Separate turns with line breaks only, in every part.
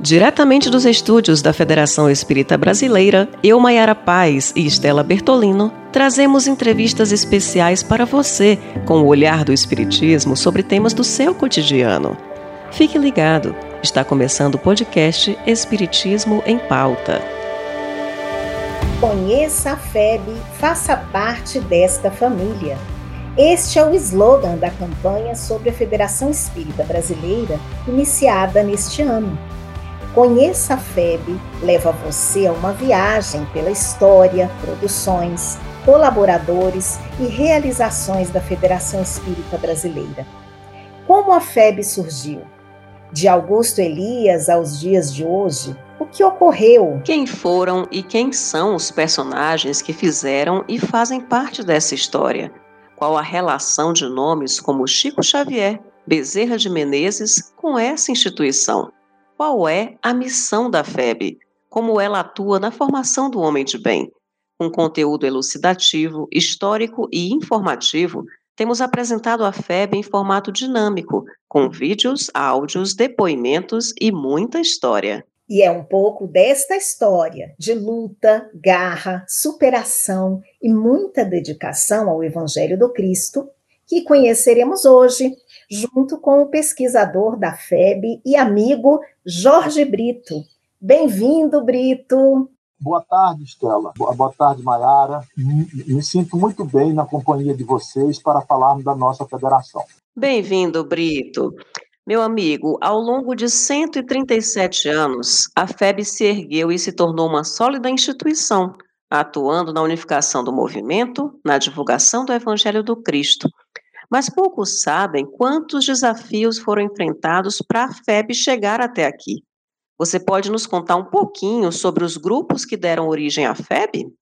Diretamente dos estúdios da Federação Espírita Brasileira, eu, Maiara Paz e Estela Bertolino, trazemos entrevistas especiais para você com o olhar do Espiritismo sobre temas do seu cotidiano. Fique ligado, está começando o podcast Espiritismo em Pauta.
Conheça a FEB, faça parte desta família. Este é o slogan da campanha sobre a Federação Espírita Brasileira, iniciada neste ano. Conheça a FEB leva você a uma viagem pela história, produções, colaboradores e realizações da Federação Espírita Brasileira. Como a FEB surgiu? De Augusto Elias aos dias de hoje, o que ocorreu?
Quem foram e quem são os personagens que fizeram e fazem parte dessa história? Qual a relação de nomes como Chico Xavier, Bezerra de Menezes com essa instituição? Qual é a missão da FEB, como ela atua na formação do homem de bem. Com conteúdo elucidativo, histórico e informativo, temos apresentado a FEB em formato dinâmico, com vídeos, áudios, depoimentos e muita história.
E é um pouco desta história de luta, garra, superação e muita dedicação ao Evangelho do Cristo que conheceremos hoje, junto com o pesquisador da FEB e amigo Jorge Brito. Bem-vindo, Brito.
Boa tarde, Estela. Boa tarde, Mayara. Me sinto muito bem na companhia de vocês para falarmos da nossa federação.
Bem-vindo, Brito. Meu amigo, ao longo de 137 anos, a FEB se ergueu e se tornou uma sólida instituição, atuando na unificação do movimento, na divulgação do Evangelho do Cristo mas poucos sabem quantos desafios foram enfrentados para a FEB chegar até aqui. Você pode nos contar um pouquinho sobre os grupos que deram origem à FEB?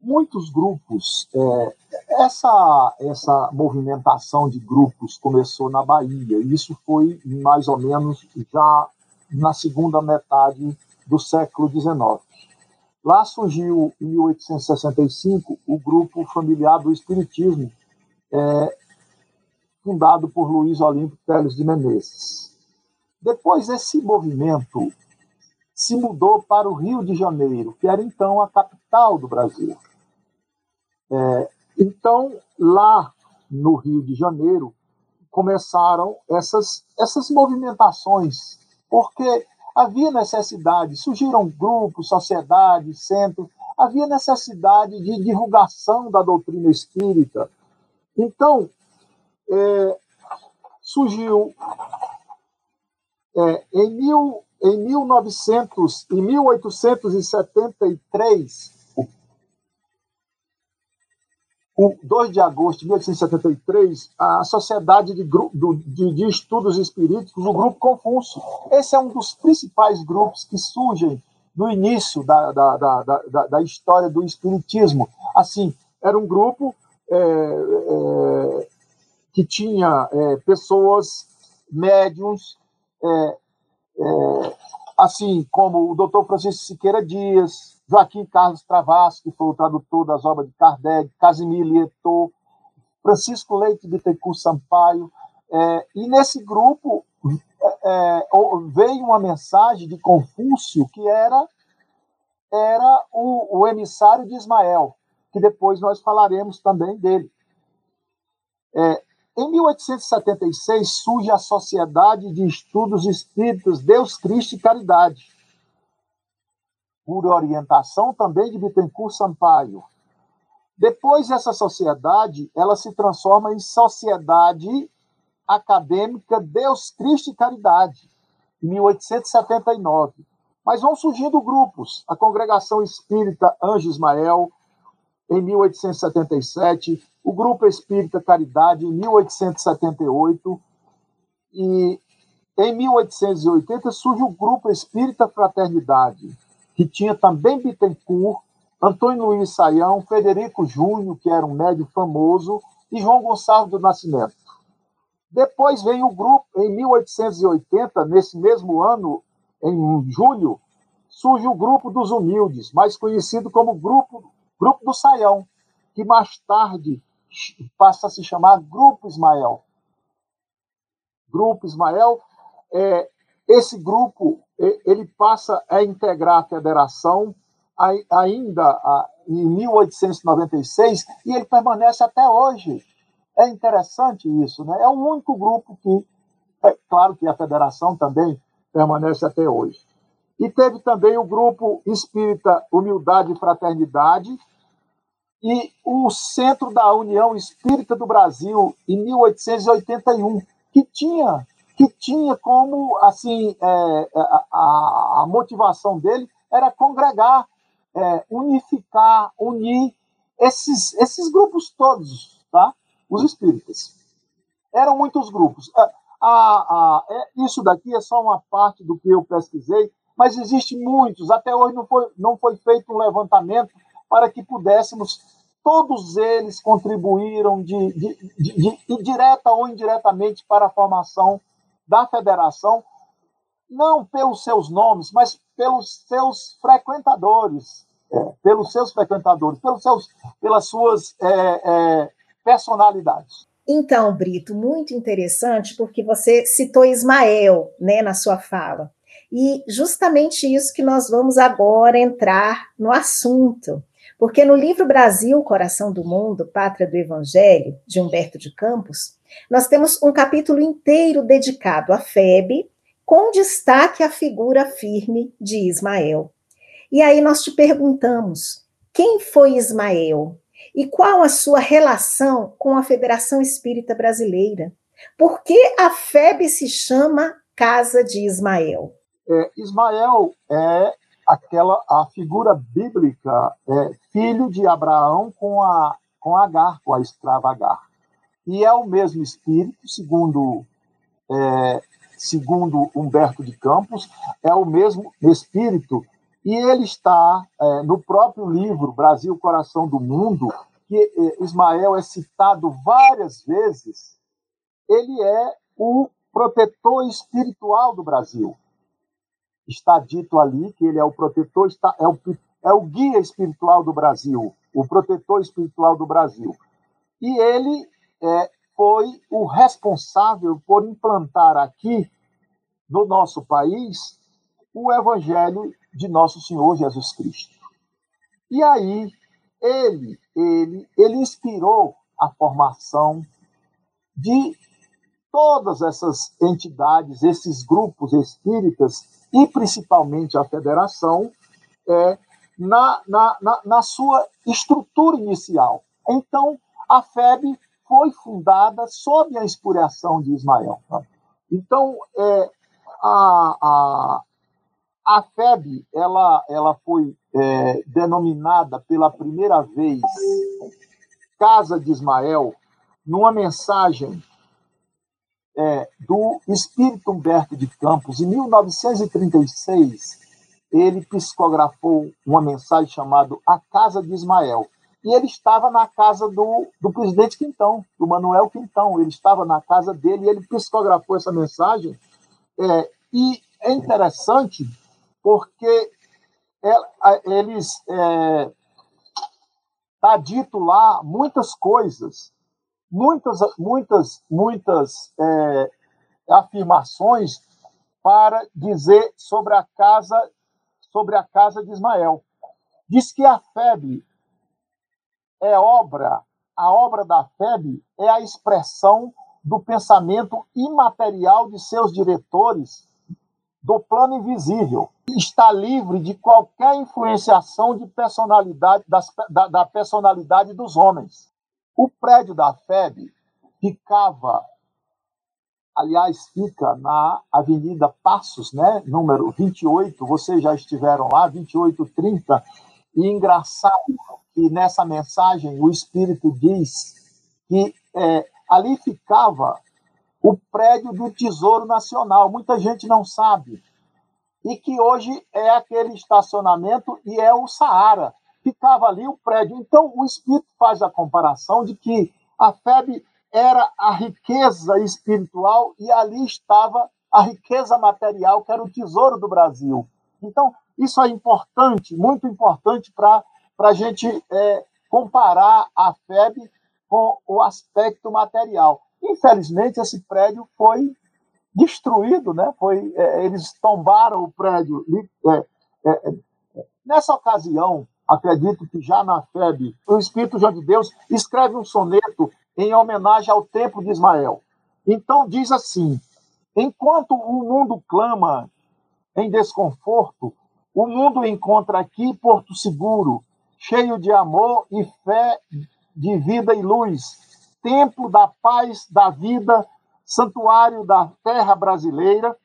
Muitos grupos. É, essa, essa movimentação de grupos começou na Bahia. Isso foi mais ou menos já na segunda metade do século XIX. Lá surgiu, em 1865, o grupo familiar do Espiritismo, é, fundado por Luiz Olímpio Teles de Menezes. Depois, esse movimento se mudou para o Rio de Janeiro, que era então a capital do Brasil. É, então, lá no Rio de Janeiro, começaram essas, essas movimentações, porque havia necessidade, surgiram grupos, sociedades, centros, havia necessidade de divulgação da doutrina espírita. Então, é, surgiu é, em, mil, em 1900, em 1873, o 2 de agosto de 1873, a Sociedade de, de, de, Estudos Espíritos, o Grupo Confúcio. Esse é um dos principais grupos que surgem no início da, da, da, da, da história do Espiritismo. Assim, era um grupo é, é, que tinha é, pessoas médiums, é, é, assim como o doutor Francisco Siqueira Dias, Joaquim Carlos Travassos, que foi o tradutor das obras de Kardec, Casimir Lieto, Francisco Leite Bittencourt Sampaio, é, e nesse grupo é, veio uma mensagem de Confúcio que era era o, o emissário de Ismael, que depois nós falaremos também dele. É, em 1876 surge a Sociedade de Estudos Espíritos Deus Cristo e Caridade, por orientação também de Bittencourt Sampaio. Depois essa sociedade, ela se transforma em Sociedade Acadêmica Deus Cristo e Caridade, em 1879. Mas vão surgindo grupos, a Congregação Espírita Anjo Ismael, em 1877, o Grupo Espírita Caridade, em 1878, e em 1880 surge o Grupo Espírita Fraternidade, que tinha também Bittencourt, Antônio Luiz Saião, Federico Júnior, que era um médio famoso, e João Gonçalves do Nascimento. Depois vem o grupo, em 1880, nesse mesmo ano, em julho, surge o Grupo dos Humildes, mais conhecido como Grupo, grupo do Saião, que mais tarde passa a se chamar Grupo Ismael. Grupo Ismael, é, esse grupo ele passa a integrar a federação ainda em 1896 e ele permanece até hoje. É interessante isso, né? É o único grupo que, é claro que a federação também permanece até hoje. E teve também o grupo Espírita Humildade e Fraternidade e o Centro da União Espírita do Brasil em 1881, que tinha que tinha como assim é, é a, a, motivação dele era congregar, é, unificar, unir esses, esses grupos todos, tá? Os espíritas. Eram muitos grupos. A, a, é, isso daqui é só uma parte do que eu pesquisei, mas existem muitos. Até hoje não foi, não foi feito um levantamento para que pudéssemos todos eles contribuíram de, de, de, de, direta ou indiretamente para a formação da federação, não pelos seus nomes, mas pelos seus frequentadores, é, pelos seus frequentadores, pelos seus, pelas suas é, é, personalidades.
Então, Brito, muito interessante, porque você citou Ismael né, na sua fala. E justamente isso que nós vamos agora entrar no assunto. Porque no livro Brasil, Coração do Mundo, Pátria do Evangelho, de Humberto de Campos, nós temos um capítulo inteiro dedicado a Febe, com destaque à figura firme de Ismael. E aí nós te perguntamos: quem foi Ismael? E qual a sua relação com a Federação Espírita Brasileira? Por que a FEB se chama Casa de Ismael?
É, Ismael é aquela a figura bíblica, é, filho de Abraão com a com Agar, com a escrava Agar e é o mesmo espírito, segundo, é, segundo Humberto de Campos, é o mesmo espírito, e ele está é, no próprio livro Brasil, Coração do Mundo, que é, Ismael é citado várias vezes, ele é o protetor espiritual do Brasil. Está dito ali que ele é o protetor, está, é, o, é o guia espiritual do Brasil, o protetor espiritual do Brasil. E ele é, foi o responsável por implantar aqui, no nosso país, o Evangelho de Nosso Senhor Jesus Cristo. E aí, ele, ele, ele inspirou a formação de todas essas entidades, esses grupos espíritas, e principalmente a federação, é, na, na, na, na sua estrutura inicial. Então, a FEB foi fundada sob a inspiração de Ismael. Tá? Então, é, a, a, a FEB ela, ela foi é, denominada pela primeira vez Casa de Ismael numa mensagem é, do Espírito Humberto de Campos, em 1936, ele psicografou uma mensagem chamada A Casa de Ismael e ele estava na casa do, do presidente Quintão, do Manuel Quintão. Ele estava na casa dele e ele psicografou essa mensagem. É, e é interessante porque é, eles é, tá dito lá muitas coisas, muitas, muitas, muitas é, afirmações para dizer sobre a casa, sobre a casa de Ismael. Diz que a febre é obra, a obra da FEB é a expressão do pensamento imaterial de seus diretores do plano invisível. Está livre de qualquer influenciação de personalidade das, da, da personalidade dos homens. O prédio da FEB ficava, aliás, fica na Avenida Passos, né, número 28, vocês já estiveram lá, 2830, e engraçado, que nessa mensagem o Espírito diz que é, ali ficava o prédio do Tesouro Nacional. Muita gente não sabe. E que hoje é aquele estacionamento e é o Saara. Ficava ali o prédio. Então, o Espírito faz a comparação de que a FEB era a riqueza espiritual e ali estava a riqueza material, que era o tesouro do Brasil. Então, isso é importante, muito importante para a gente é, comparar a FEB com o aspecto material. Infelizmente, esse prédio foi destruído, né? Foi, é, eles tombaram o prédio. É, é, é, nessa ocasião, acredito que já na FEB, o Espírito João de Deus escreve um soneto em homenagem ao templo de Ismael. Então diz assim: enquanto o mundo clama em desconforto, o mundo encontra aqui porto seguro, cheio de amor e fé, de vida e luz, templo da paz, da vida, santuário da terra brasileira,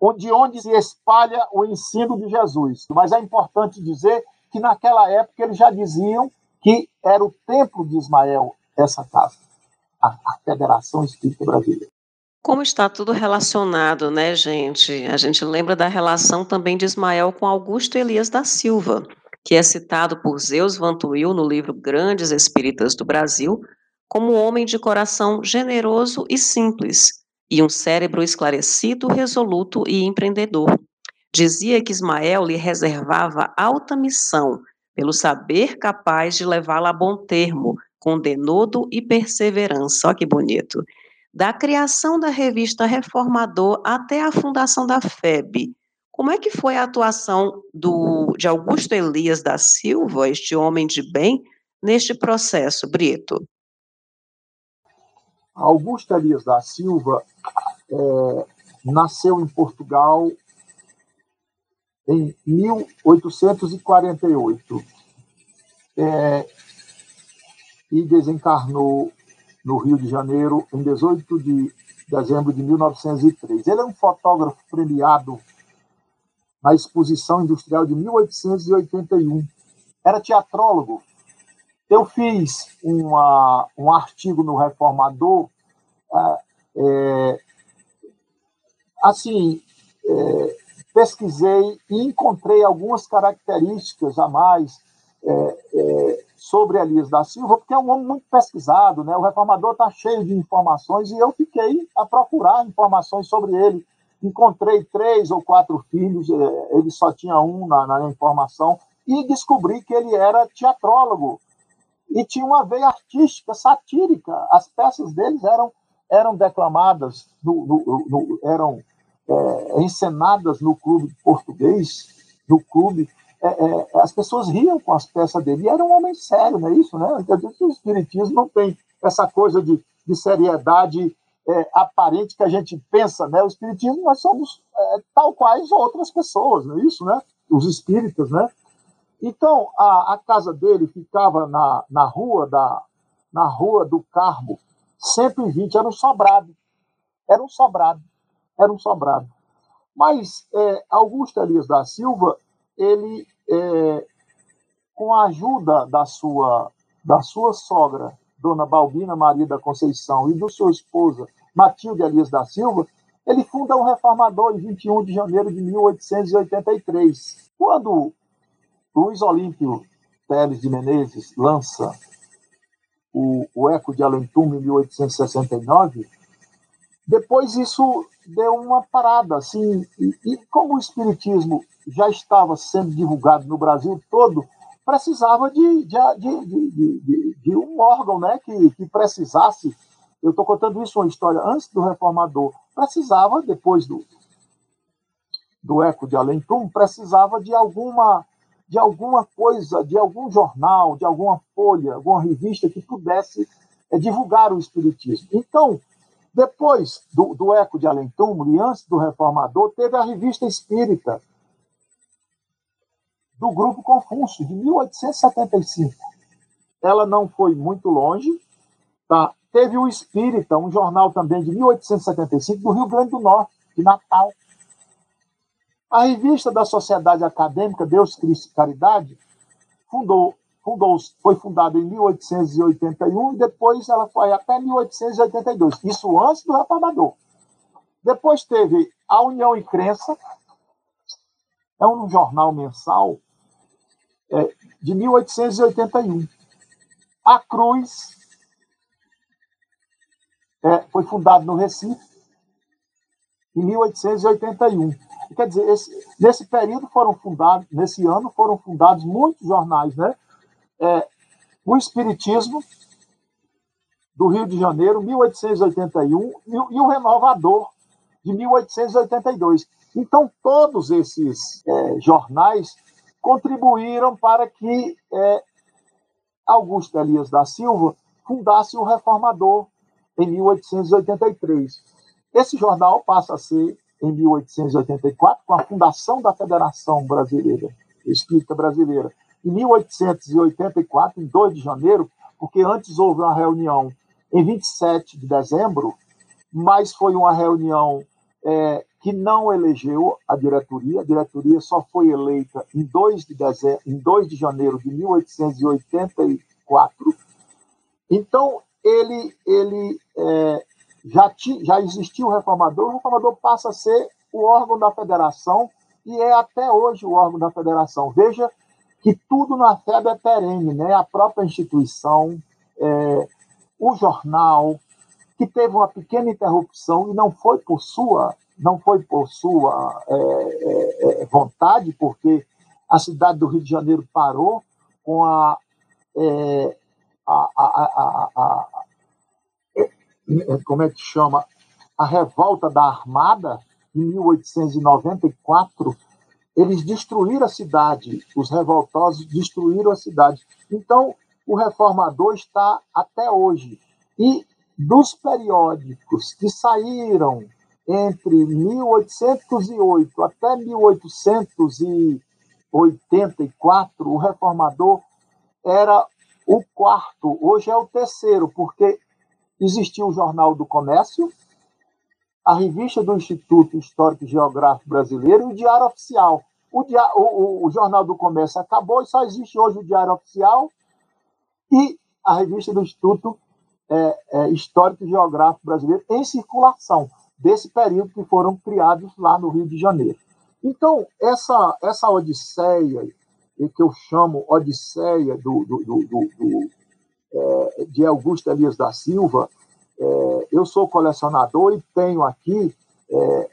onde onde se espalha o ensino de Jesus. Mas é importante dizer que naquela época eles já diziam que era o templo de Ismael essa casa, a, a Federação Espírita Brasileira.
Como está tudo relacionado, né, gente? A gente lembra da relação também de Ismael com Augusto Elias da Silva, que é citado por Zeus Vantuil no livro Grandes Espíritas do Brasil, como um homem de coração generoso e simples, e um cérebro esclarecido, resoluto e empreendedor. Dizia que Ismael lhe reservava alta missão, pelo saber capaz de levá-la a bom termo, com denodo e perseverança. Olha que bonito da criação da revista Reformador até a fundação da FEB. Como é que foi a atuação do, de Augusto Elias da Silva, este homem de bem, neste processo, Brito?
Augusto Elias da Silva é, nasceu em Portugal em 1848 é, e desencarnou no Rio de Janeiro, em 18 de dezembro de 1903. Ele é um fotógrafo premiado na Exposição Industrial de 1881. Era teatrólogo. Eu fiz uma, um artigo no Reformador, é, é, assim, é, pesquisei e encontrei algumas características a mais é, é, sobre Elias da Silva, porque é um homem muito pesquisado, né? O reformador está cheio de informações e eu fiquei a procurar informações sobre ele. Encontrei três ou quatro filhos, é, ele só tinha um na, na informação, e descobri que ele era teatrólogo e tinha uma veia artística, satírica. As peças deles eram, eram declamadas, no, no, no, eram é, encenadas no clube português, no clube é, é, as pessoas riam com as peças dele. E era um homem sério, não é isso? Né? que o Espiritismo não tem essa coisa de, de seriedade é, aparente que a gente pensa. Né? O Espiritismo, nós somos é, tal quais outras pessoas, não é isso? Né? Os espíritas, né? Então, a, a casa dele ficava na, na rua da na rua do Carmo, 120, era um sobrado. Era um sobrado. Era um sobrado. Mas é, Augusto Elias da Silva ele, é, com a ajuda da sua, da sua sogra, Dona Balbina Maria da Conceição, e do sua esposa, Matilde Elias da Silva, ele funda o Reformador em 21 de janeiro de 1883. Quando Luiz Olímpio Teles de Menezes lança o, o Eco de Alentume em 1869, depois isso deu uma parada, assim, e, e como o Espiritismo já estava sendo divulgado no Brasil todo, precisava de, de, de, de, de um órgão né, que, que precisasse. Eu estou contando isso uma história antes do reformador. Precisava, depois do, do Eco de Além precisava de alguma de alguma coisa, de algum jornal, de alguma folha, alguma revista que pudesse é, divulgar o Espiritismo. Então, depois do, do Eco de Além e antes do Reformador, teve a Revista Espírita, do Grupo Confúcio, de 1875. Ela não foi muito longe. Tá? Teve o Espírita, um jornal também de 1875, do Rio Grande do Norte, de Natal. A revista da Sociedade Acadêmica Deus, Cristo e Caridade fundou, fundou, foi fundada em 1881 e depois ela foi até 1882. Isso antes do Reformador. Depois teve a União e Crença, é um jornal mensal é, de 1881. A Cruz é, foi fundada no Recife em 1881. Quer dizer, esse, nesse período foram fundados, nesse ano foram fundados muitos jornais, né? É, o Espiritismo do Rio de Janeiro, 1881, e, o Renovador de 1882. Então, todos esses é, jornais contribuíram para que é, Augusto Elias da Silva fundasse o Reformador em 1883. Esse jornal passa a ser, em 1884, com a fundação da Federação Brasileira, Espírita Brasileira. Em 1884, em 2 de janeiro, porque antes houve uma reunião em 27 de dezembro, mas foi uma reunião é, que não elegeu a diretoria. A diretoria só foi eleita em 2 de, dezembro, em 2 de janeiro de 1884. Então, ele, ele é, já, ti, já existia o reformador, o reformador passa a ser o órgão da federação e é até hoje o órgão da federação. Veja que tudo na FEB é perene, né? a própria instituição, é, o jornal, que teve uma pequena interrupção e não foi por sua, não foi por sua é, é, é vontade, porque a cidade do Rio de Janeiro parou com a, é, a, a, a como é que chama a revolta da Armada em 1894 eles destruíram a cidade, os revoltosos destruíram a cidade. Então, o reformador está até hoje. E dos periódicos que saíram entre 1808 até 1884, o reformador era o quarto, hoje é o terceiro, porque existia o Jornal do Comércio, a revista do Instituto Histórico e Geográfico Brasileiro e o Diário Oficial. O, dia, o, o, o, Jornal do Comércio acabou e só existe hoje o Diário Oficial e a revista do Instituto é, é, Histórico e Geográfico Brasileiro em circulação, desse período que foram criados lá no Rio de Janeiro. Então, essa, essa odisseia, que eu chamo odisseia do, do, do, do é, de Augusto Elias da Silva, é, eu sou colecionador e tenho aqui é,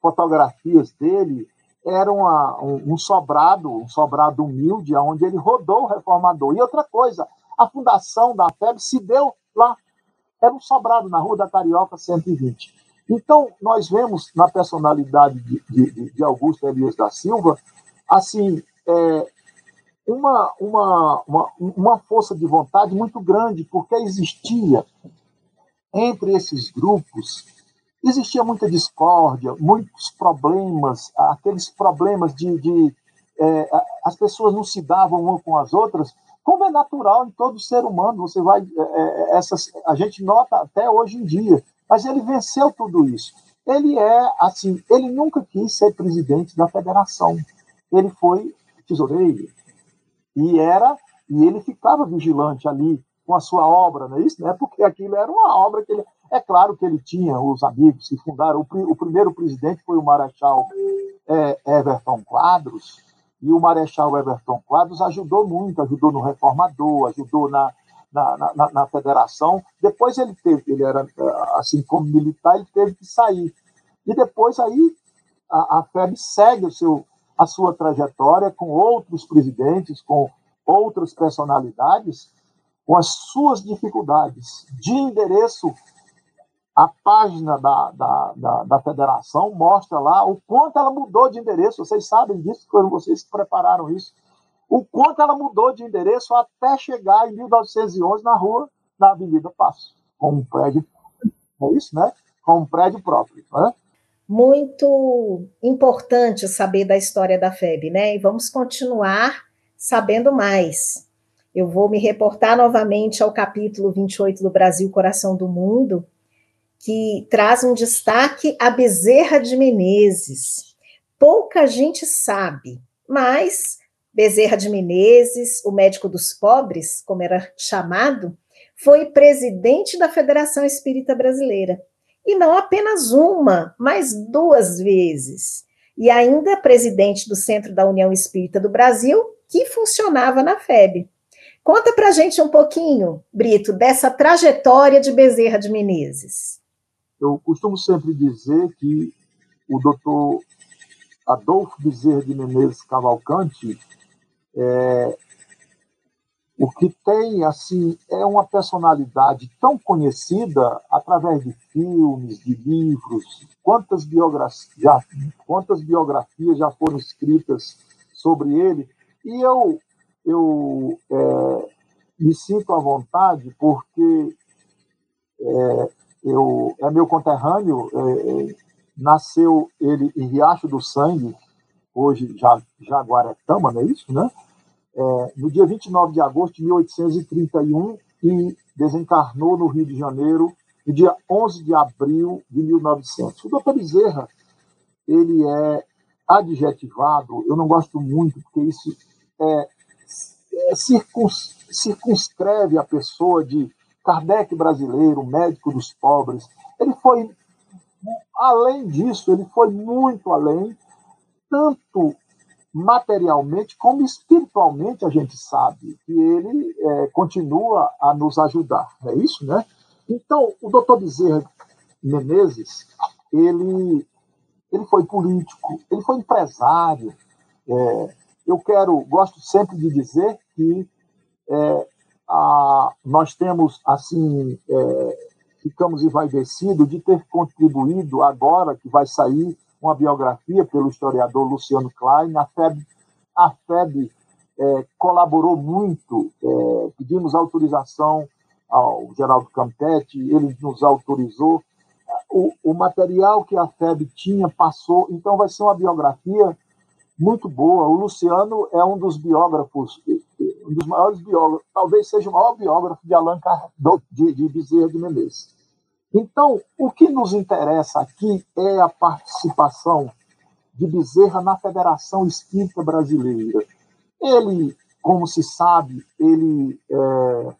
fotografias dele. Era uma, um, um, sobrado, um sobrado humilde, onde ele rodou o reformador. E outra coisa, a fundação da FEB se deu lá. Era um sobrado na Rua da Carioca 120. Então, nós vemos na personalidade de, de, de Augusto Elias da Silva, assim, é, uma, uma, uma, uma força de vontade muito grande, porque existia entre esses grupos existia muita discórdia, muitos problemas, aqueles problemas de, de é, as pessoas não se davam uma com as outras, como é natural em todo ser humano. Você vai, é, é essas, a gente nota até hoje em dia, mas ele venceu tudo isso. Ele é assim, ele nunca quis ser presidente da federação. Ele foi tesoureiro e era e ele ficava vigilante ali com a sua obra, não é isso? Né? Porque aquilo era uma obra que ele. É claro que ele tinha os amigos que fundaram. O, o primeiro presidente foi o Marechal é, Everton Quadros, e o Marechal Everton Quadros ajudou muito, ajudou no Reformador, ajudou na, na, na, na, federação. Depois ele teve, ele era assim como militar, ele teve que sair. E depois aí a, a FEB segue o seu, a sua trajetória com outros presidentes, com outras personalidades, com as suas dificuldades de endereço, a página da, da, da, da, federação mostra lá o quanto ela mudou de endereço. Vocês sabem disso, quando vocês prepararam isso. O quanto ela mudou de endereço até chegar em 1911 na rua, na Avenida Passo, com um prédio. É isso, né? Com um prédio próprio. Né?
Muito importante saber da história da FEB, né? E vamos continuar sabendo mais. Eu vou me reportar novamente ao capítulo 28 do Brasil, Coração do Mundo, que traz um destaque a Bezerra de Menezes. Pouca gente sabe, mas Bezerra de Menezes, o médico dos pobres, como era chamado, foi presidente da Federação Espírita Brasileira. E não apenas uma, mas duas vezes. E ainda presidente do Centro da União Espírita do Brasil, que funcionava na FEB. Conta para gente um pouquinho, Brito, dessa trajetória de Bezerra de Menezes.
Eu costumo sempre dizer que o doutor Adolfo Bezerra de Menezes Cavalcante é, o que tem assim é uma personalidade tão conhecida através de filmes, de livros, quantas biografias já, quantas biografias já foram escritas sobre ele e eu eu é, me sinto à vontade porque é, eu é meu conterrâneo é, é nasceu ele em Riacho do Sangue hoje já Jaguaretama não é isso né é, no dia 29 de agosto de 1831 e desencarnou no Rio de Janeiro no dia 11 de abril de 1900. O doutor Bezerra, ele é adjetivado, eu não gosto muito, porque isso é, é circuns, circunscreve a pessoa de Kardec brasileiro, médico dos pobres. Ele foi, além disso, ele foi muito além, tanto materialmente como espiritualmente a gente sabe que ele é, continua a nos ajudar, é isso, né? Então, o doutor Bezerra Menezes, ele, ele foi político, ele foi empresário. É, eu quero, gosto sempre de dizer que é, a, nós temos, assim, é, ficamos envaidecidos de ter contribuído agora que vai sair uma biografia pelo historiador Luciano Klein. A FEB, a FEB é, colaborou muito, é, pedimos autorização ao Geraldo Campetti, ele nos autorizou. O, o material que a FEB tinha passou, então vai ser uma biografia muito boa. O Luciano é um dos biógrafos, um dos maiores biógrafos, talvez seja o maior biógrafo de Allan Kardec, de, de Bezerra de Menezes. Então, o que nos interessa aqui é a participação de Bezerra na Federação Espírita Brasileira. Ele, como se sabe, ele é,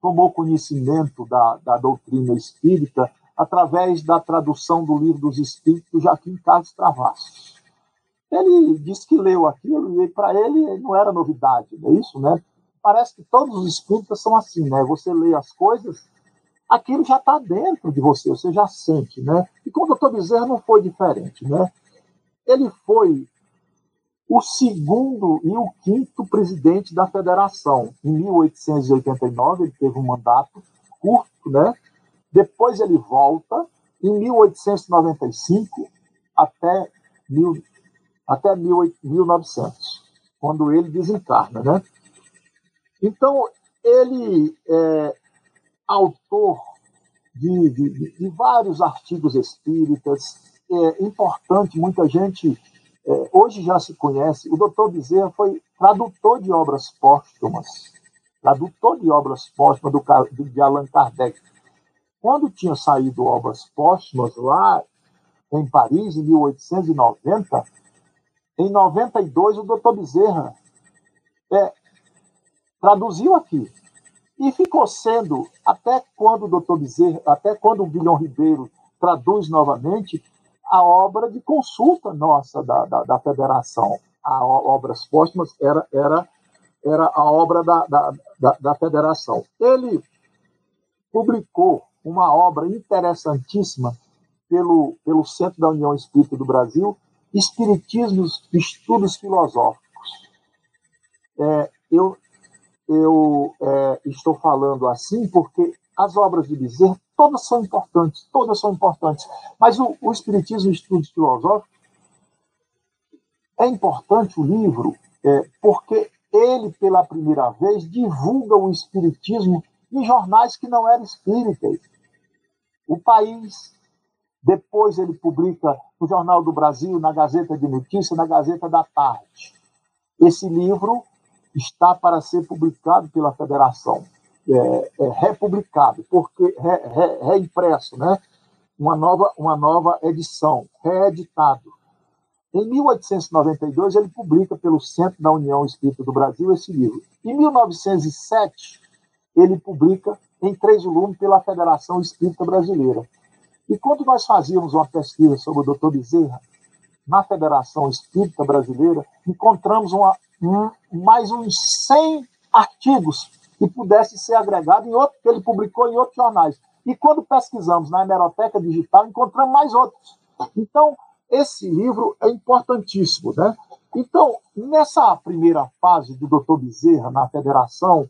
tomou conhecimento da, da doutrina espírita através da tradução do livro dos Espíritos Joaquim Carlos Travassos. Ele disse que leu aquilo e para ele não era novidade, não é isso, né? Parece que todos os espíritas são assim, né? Você lê as coisas aquilo já está dentro de você, você já sente, né? E com o doutor Bezerra não foi diferente, né? Ele foi o segundo e o quinto presidente da federação. Em 1889 ele teve um mandato curto, né? Depois ele volta em 1895 até, mil, até 1900, quando ele desencarna, né? Então ele é, autor de, de, de vários artigos espíritas. É importante, muita gente é, hoje já se conhece. O doutor Bezerra foi tradutor de obras póstumas, tradutor de obras póstumas do, de Allan Kardec. Quando tinha saído obras póstumas lá em Paris, em 1890, em 92 o doutor Bezerra é, traduziu aqui e ficou sendo, até quando o doutor Bezerra, até quando o Guilhom Ribeiro traduz novamente, a obra de consulta nossa da, da, da federação. A Obras Póstumas era, era, era a obra da, da, da, da federação. Ele publicou uma obra interessantíssima pelo, pelo Centro da União Espírita do Brasil, Espiritismo Estudos Filosóficos. É, eu, eu é, estou falando assim porque as obras de Bezerra todas são importantes, todas são importantes. Mas o, o Espiritismo Estudos Filosóficos é importante o livro é, porque ele, pela primeira vez, divulga o Espiritismo em jornais que não eram espíritas. O País, depois ele publica no Jornal do Brasil, na Gazeta de Notícias, na Gazeta da Tarde. Esse livro está para ser publicado pela federação, é, é, republicado, porque re, re, reimpresso, né? uma, nova, uma nova edição, reeditado. Em 1892, ele publica pelo Centro da União Espírita do Brasil esse livro. Em 1907, ele publica em três volumes pela Federação Espírita Brasileira. E quando nós fazíamos uma pesquisa sobre o Dr. Bezerra, na Federação Espírita Brasileira, encontramos uma, um, mais uns 100 artigos que pudessem ser agregados em outro, que ele publicou em outros jornais. E quando pesquisamos na hemeroteca digital, encontramos mais outros. Então, esse livro é importantíssimo, né? Então, nessa primeira fase do Dr. Bezerra na federação,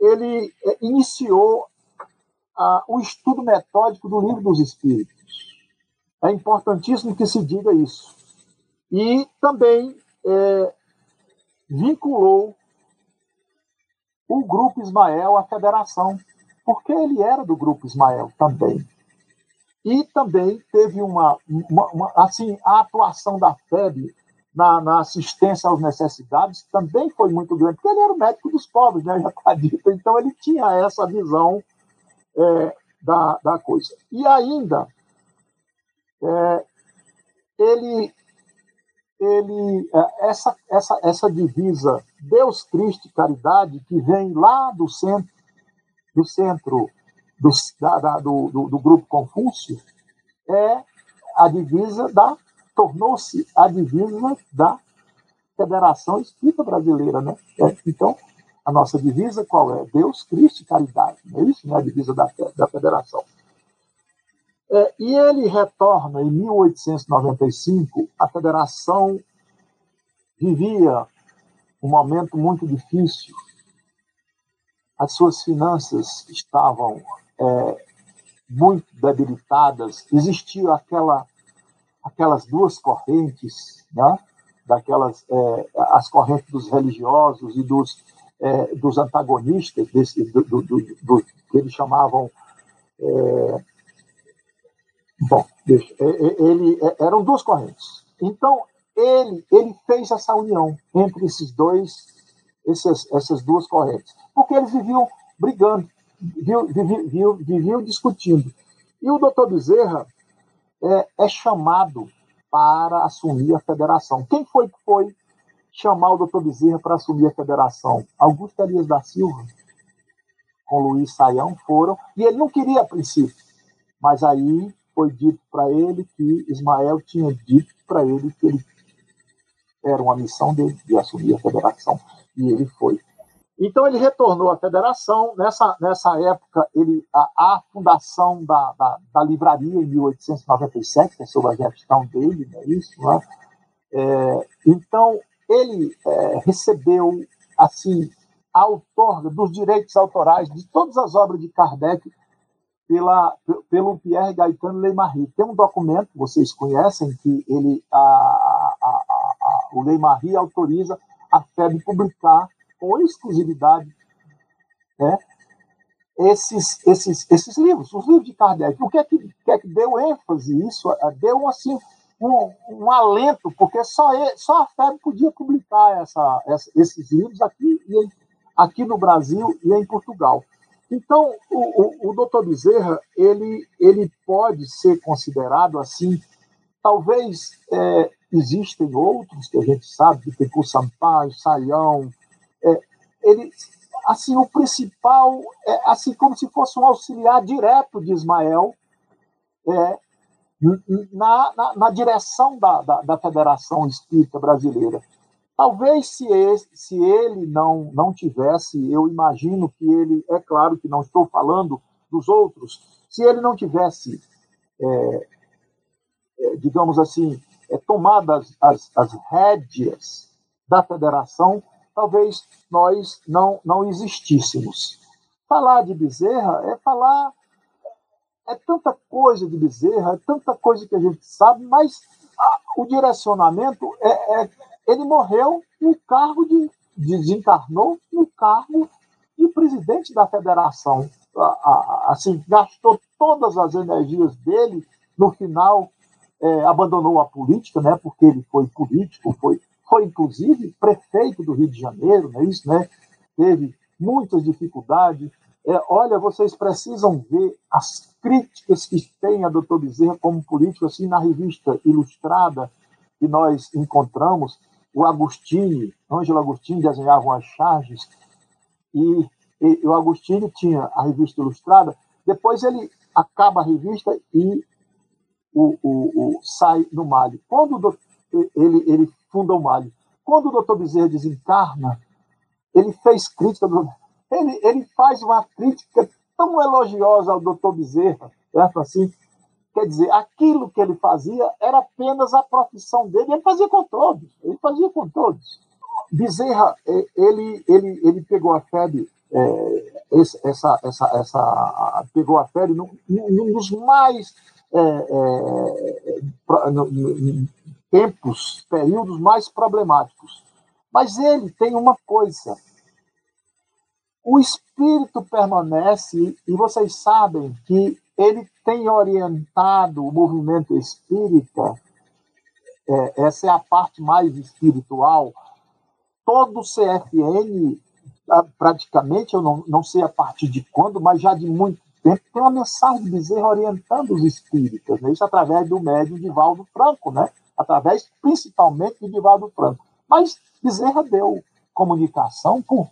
ele é, iniciou o estudo metódico do Livro dos Espíritos. É importantíssimo que se diga isso. E também é, vinculou o Grupo Ismael à federação, porque ele era do Grupo Ismael também. E também teve uma, uma, uma assim, a atuação da FEB na, na, assistência às necessidades também foi muito grande, porque ele era o médico dos pobres, né, Jacadita, então ele tinha essa visão é, da, da coisa. E ainda, é, ele, ele é, essa, essa, essa divisa Deus, Cristo e Caridade, que vem lá do centro, do centro do, da, da, do, do, do grupo Confúcio, é a divisa da tornou-se a divisa da Federação Espírita Brasileira, né? É, então, a nossa divisa qual é? Deus, Cristo e caridade. Não é isso? Não é a divisa da, da federação. É, e ele retorna em 1895. A federação vivia um momento muito difícil. As suas finanças estavam é, muito debilitadas. Existia aquela, aquelas duas correntes, né? daquelas é, as correntes dos religiosos e dos é, dos antagonistas, desse, do, do, do, do, que eles chamavam. É, bom, deixa, é, é, ele, é, eram duas correntes. Então, ele, ele fez essa união entre esses dois, essas, essas duas correntes, porque eles viviam brigando, viviam, viviam, viviam discutindo. E o doutor Bezerra é, é chamado para assumir a federação. Quem foi que foi chamar o doutor Bezerra para assumir a federação. Augusto Elias da Silva, com Luiz Saião, foram, e ele não queria a princípio, mas aí foi dito para ele que Ismael tinha dito para ele que ele era uma missão dele de assumir a federação, e ele foi. Então ele retornou à federação. Nessa, nessa época, ele, a, a fundação da, da, da, livraria, em 1897, que é sob a gestão dele, não é isso? Né? É, então, ele é, recebeu assim a outorga dos direitos autorais de todas as obras de Kardec pela, pelo Pierre Gaetano Leimarie. Tem um documento, vocês conhecem, que ele, a, a, a, o Leimarie autoriza a FEB publicar com exclusividade né, esses, esses, esses livros, os livros de Kardec. O que é que, que, é que deu ênfase isso? Deu assim um, um alento, porque só, ele, só a FEB podia publicar essa, essa, esses livros aqui, aqui no Brasil e em Portugal. Então, o, o, o doutor Bezerra, ele, ele pode ser considerado assim, talvez é, existem outros que a gente sabe, que tem Sampaio, Saião, é, ele, assim, o principal, é assim como se fosse um auxiliar direto de Ismael, é, na, na, na direção da, da, da, Federação Espírita Brasileira. Talvez se ele, se ele não, não tivesse, eu imagino que ele, é claro que não estou falando dos outros, se ele não tivesse, é, é, digamos assim, é, tomado as, as, as rédeas da federação, talvez nós não, não existíssemos. Falar de Bezerra é falar é tanta coisa de Bezerra, é tanta coisa que a gente sabe, mas a, o direcionamento é, é, ele morreu no cargo de, de desencarnou no cargo de presidente da federação. A, a, assim, gastou todas as energias dele, no final é, abandonou a política, né, porque ele foi político, foi, foi inclusive prefeito do Rio de Janeiro, não é isso, né? teve muitas dificuldades, é, olha, vocês precisam ver as críticas que tem a doutor Bezerra como político, assim, na revista Ilustrada que nós encontramos, o Agostini, Ângelo Agostini desenhava umas charges, e, e, o Agostini tinha a revista Ilustrada, depois ele acaba a revista e o, o, o sai no Malho. Quando ele, ele funda o Malho. Quando o doutor Bezerra desencarna, ele fez crítica do ele, ele faz uma crítica tão elogiosa ao doutor Bezerra, certo? Assim, Quer dizer, aquilo que ele fazia era apenas a profissão dele, ele fazia com todos, ele fazia com todos. Bezerra, é, ele, ele, ele pegou a febre, é, essa, essa, essa, pegou a febre num dos mais é, é, no, no, tempos, períodos mais problemáticos. Mas ele tem uma coisa, o espírito permanece, e vocês sabem que ele tem orientado o movimento espírita, é, essa é a parte mais espiritual. Todo o CFN, praticamente, eu não, não sei a partir de quando, mas já de muito tempo, tem uma mensagem de Bezerra orientando os espíritas, né? isso através do médium Divaldo Franco, né? através principalmente de Divaldo Franco. Mas Bezerra deu comunicação por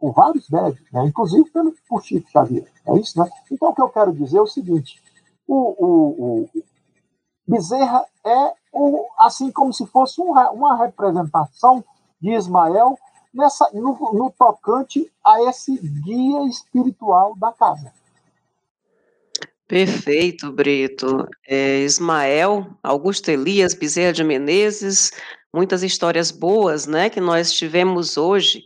por vários médicos, né? inclusive pelo, por Chico Xavier. É isso, né? Então, o que eu quero dizer é o seguinte: o, o, o Bezerra é o, assim como se fosse um, uma representação de Ismael nessa, no, no tocante a esse guia espiritual da casa.
Perfeito, Brito. É, Ismael, Augusto Elias, Bezerra de Menezes, muitas histórias boas, né, que nós tivemos hoje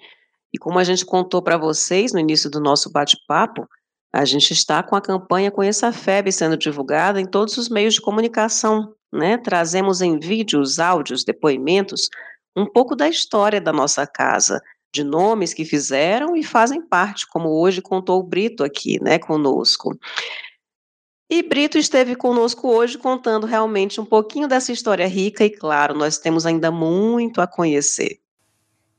e como a gente contou para vocês no início do nosso bate-papo, a gente está com a campanha Conheça a FEB sendo divulgada em todos os meios de comunicação, né? Trazemos em vídeos, áudios, depoimentos, um pouco da história da nossa casa, de nomes que fizeram e fazem parte, como hoje contou o Brito aqui, né, conosco. E Brito esteve conosco hoje contando realmente um pouquinho dessa história rica e, claro, nós temos ainda muito a conhecer.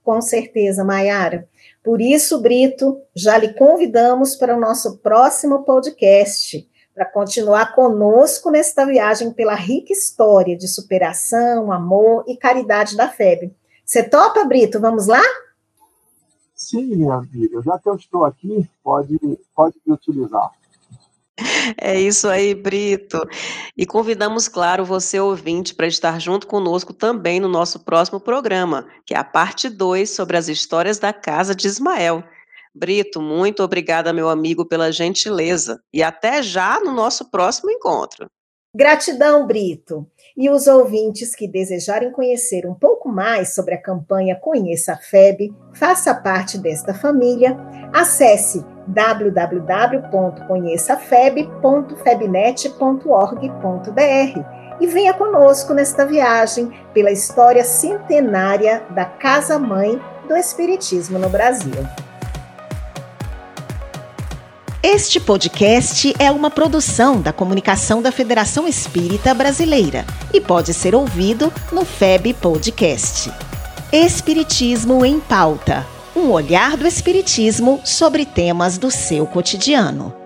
Com certeza, Maiara. Por isso, Brito, já lhe convidamos para o nosso próximo podcast, para continuar conosco nesta viagem pela rica história de superação, amor e caridade da FEB. Você topa, Brito? Vamos lá?
Sim, minha amiga. Já que eu estou aqui, pode, pode me utilizar.
É isso aí, Brito. E convidamos, claro, você ouvinte para estar junto conosco também no nosso próximo programa, que é a parte 2 sobre as histórias da casa de Ismael. Brito, muito obrigada, meu amigo, pela gentileza. E até já no nosso próximo encontro.
Gratidão, Brito. E os ouvintes que desejarem conhecer um pouco mais sobre a campanha Conheça a FEB, faça parte desta família, acesse www.conheçafeb.febnet.org.br e venha conosco nesta viagem pela história centenária da Casa Mãe do Espiritismo no Brasil.
Este podcast é uma produção da comunicação da Federação Espírita Brasileira e pode ser ouvido no FEB Podcast. Espiritismo em Pauta um olhar do Espiritismo sobre temas do seu cotidiano.